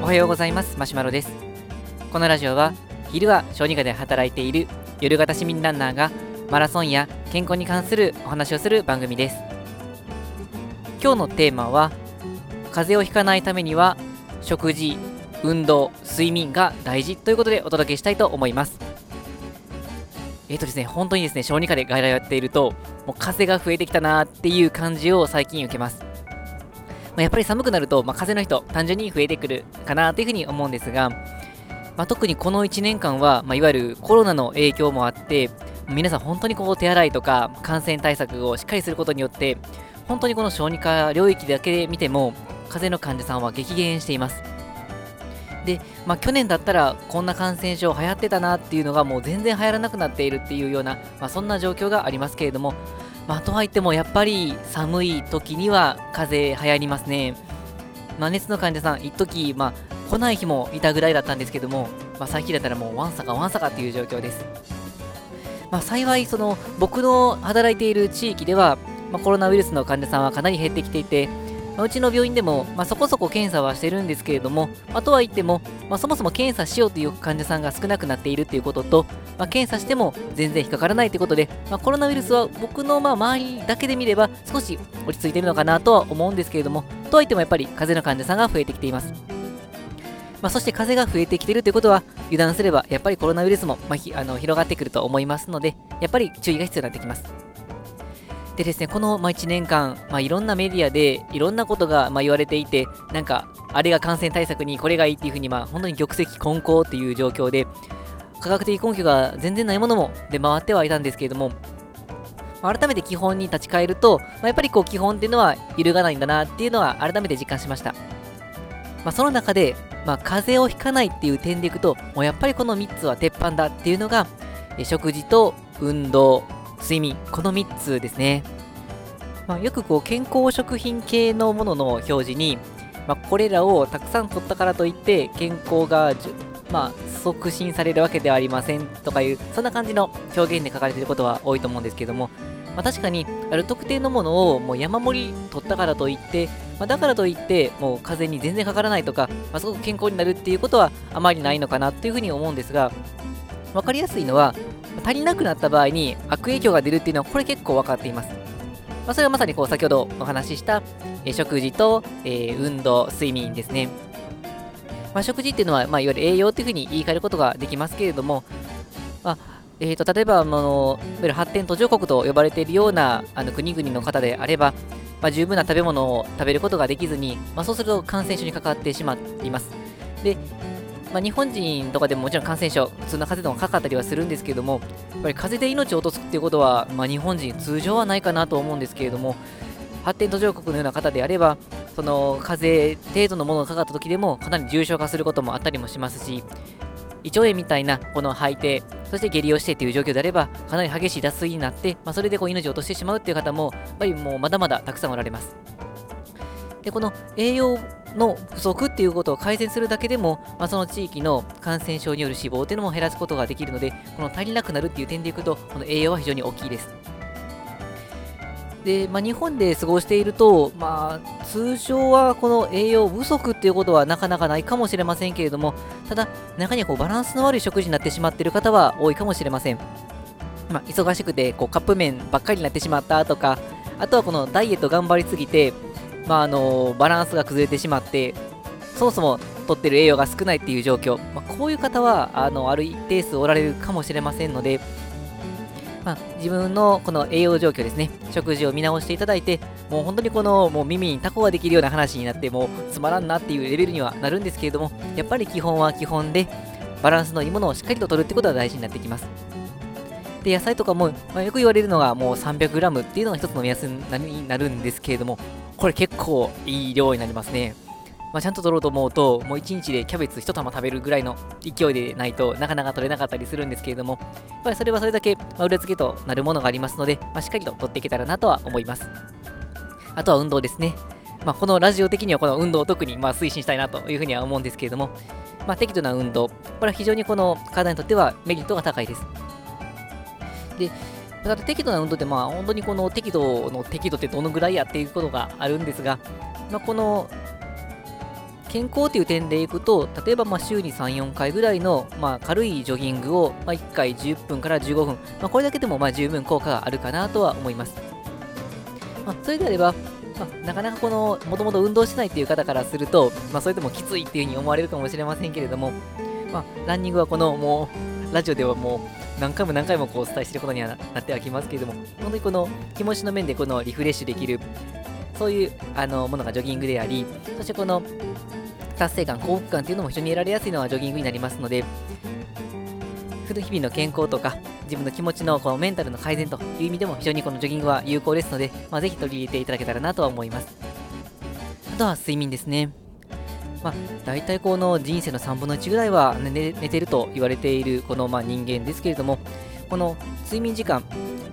おはようございます。マシュマロです。このラジオは昼は小児科で働いている夜型市民ランナーがマラソンや健康に関するお話をする番組です。今日のテーマは風邪をひかないためには食事運動睡眠が大事ということでお届けしたいと思います。えっ、ー、とですね本当にですね小児科で外来をやっているともう風が増えてきたなっていう感じを最近受けます。まあ、やっぱり寒くなると、まあ、風邪の人、単純に増えてくるかなというふうに思うんですが、まあ、特にこの1年間は、まあ、いわゆるコロナの影響もあって、皆さん本当にこう手洗いとか感染対策をしっかりすることによって、本当にこの小児科領域だけで見ても、風邪の患者さんは激減しています。で、まあ、去年だったらこんな感染症流行ってたなっていうのがもう全然流行らなくなっているっていうような、まあ、そんな状況がありますけれども、まあ、とはいってもやっぱり寒い時には風邪流行りますね。まあ、熱の患者さん、一時まあ、来ない日もいたぐらいだったんですけども、まあ、最近だったらもうわんさかわんさかっていう状況です。まあ、幸い、その僕の働いている地域では、まあ、コロナウイルスの患者さんはかなり減ってきていて、まあ、うちの病院でも、まあ、そこそこ検査はしてるんですけれども、まあ、とはいっても、ま、そもそも検査しようという患者さんが少なくなっているということと、ま、検査しても全然引っかからないということで、ま、コロナウイルスは僕のま周りだけで見れば少し落ち着いているのかなとは思うんですけれども、とはいってもやっぱり風邪の患者さんが増えてきています。まあ、そして風が増えてきているということは、油断すればやっぱりコロナウイルスも、まあ、あの広がってくると思いますので、やっぱり注意が必要になってきます。でですね、この、ま、1年間、まあ、いろんなメディアでいろんなことが、まあ、言われていて、なんか、あれが感染対策にこれがいいっていうふうに、まあ、本当に玉石混交っていう状況で、科学的根拠が全然ないものも出回ってはいたんですけれども、改めて基本に立ち返ると、まあ、やっぱりこう基本っていうのは揺るがないんだなっていうのは改めて実感しました。まあ、その中で、まあ、風邪をひかないっていう点でいくと、もうやっぱりこの3つは鉄板だっていうのが、食事と運動、睡眠、この3つですね。まあ、よくこう健康食品系のものの表示に、まあ、これらをたくさん取ったからといって健康がまあ、促進されるわけではありませんとかいう、そんな感じの表現で書かれていることは多いと思うんですけども、まあ、確かに、ある特定のものをもう山盛り取ったからといって、まあ、だからといって、もう風に全然かからないとか、まあ、すごく健康になるっていうことはあまりないのかなっていうふうに思うんですが、分かりやすいのは、足りなくなった場合に悪影響が出るっていうのはこれ結構分かっています。まあ、それはまさにこう先ほどお話しした、え食事と、えー、運動、睡眠ですね。まあ、食事っていうのは、まあ、いわゆる栄養っていうふうに言い換えることができますけれども、まあえーと、例えばあの、いわゆる発展途上国と呼ばれているようなあの国々の方であれば、まあ、十分な食べ物を食べることができずに、まあ、そうすると感染症にかかってしまいます。で、まあ、日本人とかでももちろん感染症、普通の風邪でもかかったりはするんですけども、やっぱり風邪で命を落とすっていうことは、まあ、日本人通常はないかなと思うんですけれども、発展途上国のような方であれば、その風邪程度のものがかかった時でもかなり重症化することもあったりもしますし、胃腸炎みたいなこの吐いて、そして下痢をしてという状況であれば、かなり激しい脱水になって、まあ、それでこう命を落としてしまうっていう方も、やっぱりもうまだまだたくさんおられます。で、この栄養の不足っていうことを改善するだけでも、まあ、その地域の感染症による死亡っていうのも減らすことができるので、この足りなくなるっていう点でいくと、この栄養は非常に大きいです。で、まあ、日本で過ごしていると、まあ、通常はこの栄養不足っていうことはなかなかないかもしれませんけれども、ただ、中にはこうバランスの悪い食事になってしまっている方は多いかもしれません。まあ、忙しくてこうカップ麺ばっかりになってしまったとか、あとはこのダイエット頑張りすぎて、まあ、あのバランスが崩れてしまって、そもそも取ってる栄養が少ないっていう状況、まあ、こういう方はあのある一定数おられるかもしれませんので、まあ、自分のこの栄養状況ですね、食事を見直していただいて、もう本当にこのもう耳にタコができるような話になって、もうつまらんなっていうレベルにはなるんですけれども、やっぱり基本は基本で、バランスのいいものをしっかりと取るってことは大事になってきます。で、野菜とかも、まあ、よく言われるのがもう 300g っていうのが一つの目安になるんですけれども、これ結構いい量になりますね。まあ、ちゃんと取ろうと思うと、もう1日でキャベツ1玉食べるぐらいの勢いでないとなかなか取れなかったりするんですけれども、やっぱりそれはそれだけ、ま裏付けとなるものがありますので、まあ、しっかりと取っていけたらなとは思います。あとは運動ですね。まあ、このラジオ的にはこの運動を特にま推進したいなというふうには思うんですけれども、まあ、適度な運動、これは非常にこの体にとってはメリットが高いです。で、ただ適度な運動ってまあ本当にこの適度の適度ってどのぐらいやっていうことがあるんですが、まあ、この健康という点でいくと、例えばま週に3、4回ぐらいの、ま、軽いジョギングを、ま1回10分から15分、まあ、これだけでもま十分効果があるかなとは思います。まあ、それであれば、まあ、なかなかこの、もともと運動してないっていう方からすると、ま、それでもきついっていうふうに思われるかもしれませんけれども、ま、ランニングはこの、もう、ラジオではもう、何回も何回もこうお伝えしてることにはなってはきますけれども、本当にこの気持ちの面でこのリフレッシュできる、そういうあのものがジョギングであり、そしてこの達成感、幸福感っていうのも非常に得られやすいのはジョギングになりますので、日々の健康とか、自分の気持ちのこのメンタルの改善という意味でも非常にこのジョギングは有効ですので、まあ、ぜひ取り入れていただけたらなとは思います。あとは睡眠ですね。まあ、大体この人生の3分の1ぐらいは寝てると言われているこのまあ人間ですけれども、この睡眠時間、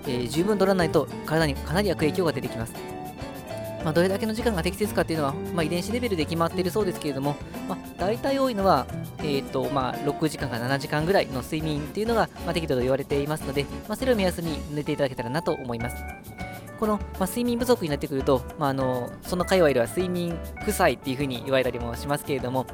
えー、十分取らないと体にかなり悪影響が出てきます。まあ、どれだけの時間が適切かっていうのは、まあ、遺伝子レベルで決まっているそうですけれども、まあ、大体多いのは、えーとまあ、6時間から7時間ぐらいの睡眠っていうのが、まあ、適度と言われていますので、まあ、それを目安に寝ていただけたらなと思います。この、まあ、睡眠不足になってくると、まあ、あのその界隈では睡眠負債っていうふうに言われたりもしますけれども、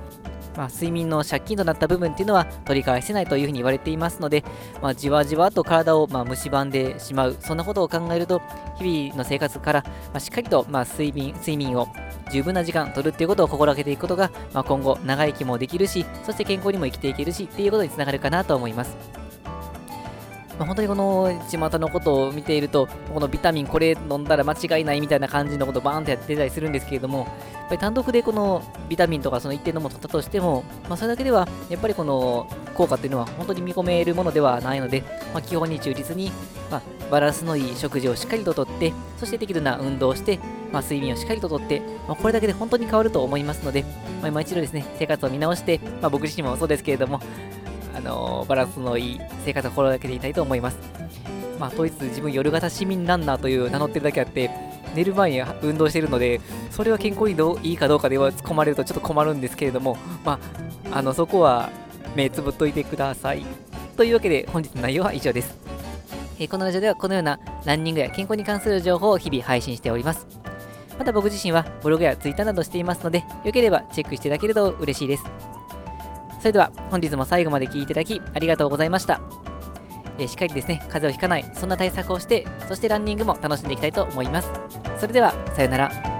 まあ、睡眠の借金となった部分っていうのは取り返せないというふうに言われていますので、まあ、じわじわと体をまあ蝕んでしまう、そんなことを考えると、日々の生活から、まあ、しっかりとまあ睡眠睡眠を十分な時間取るっていうことを心がけていくことが、まあ、今後長生きもできるし、そして健康にも生きていけるしっていうことにつながるかなと思います。まあ、本当にこの巷のことを見ていると、このビタミンこれ飲んだら間違いないみたいな感じのことをバーンとやってたりするんですけれども、やっぱり単独でこのビタミンとかその一定のものを取ったとしても、まあ、それだけではやっぱりこの効果っていうのは本当に見込めるものではないので、まあ、基本に忠実に、ま、バランスのいい食事をしっかりととって、そして適度な運動をして、ま、睡眠をしっかりととって、ま、これだけで本当に変わると思いますので、まあ、今一度ですね、生活を見直して、ま、僕自身もそうですけれども、あの、バランスのいい生活を心がけていきたいと思います。まあ、当日自分夜型市民ランナーという名乗ってるだけあって、寝る前に運動しているので、それは健康にどういいかどうかでは突っ込まれるとちょっと困るんですけれども、まあ、あのそこは目つぶっといてください。というわけで本日の内容は以上です。えー、このラジオではこのようなランニングや健康に関する情報を日々配信しております。また僕自身はブログやツイッターなどしていますので、よければチェックしていただけると嬉しいです。それでは本日も最後まで聴いていただきありがとうございました。えー、しっかりですね、風邪をひかない、そんな対策をして、そしてランニングも楽しんでいきたいと思います。それでは、さよなら。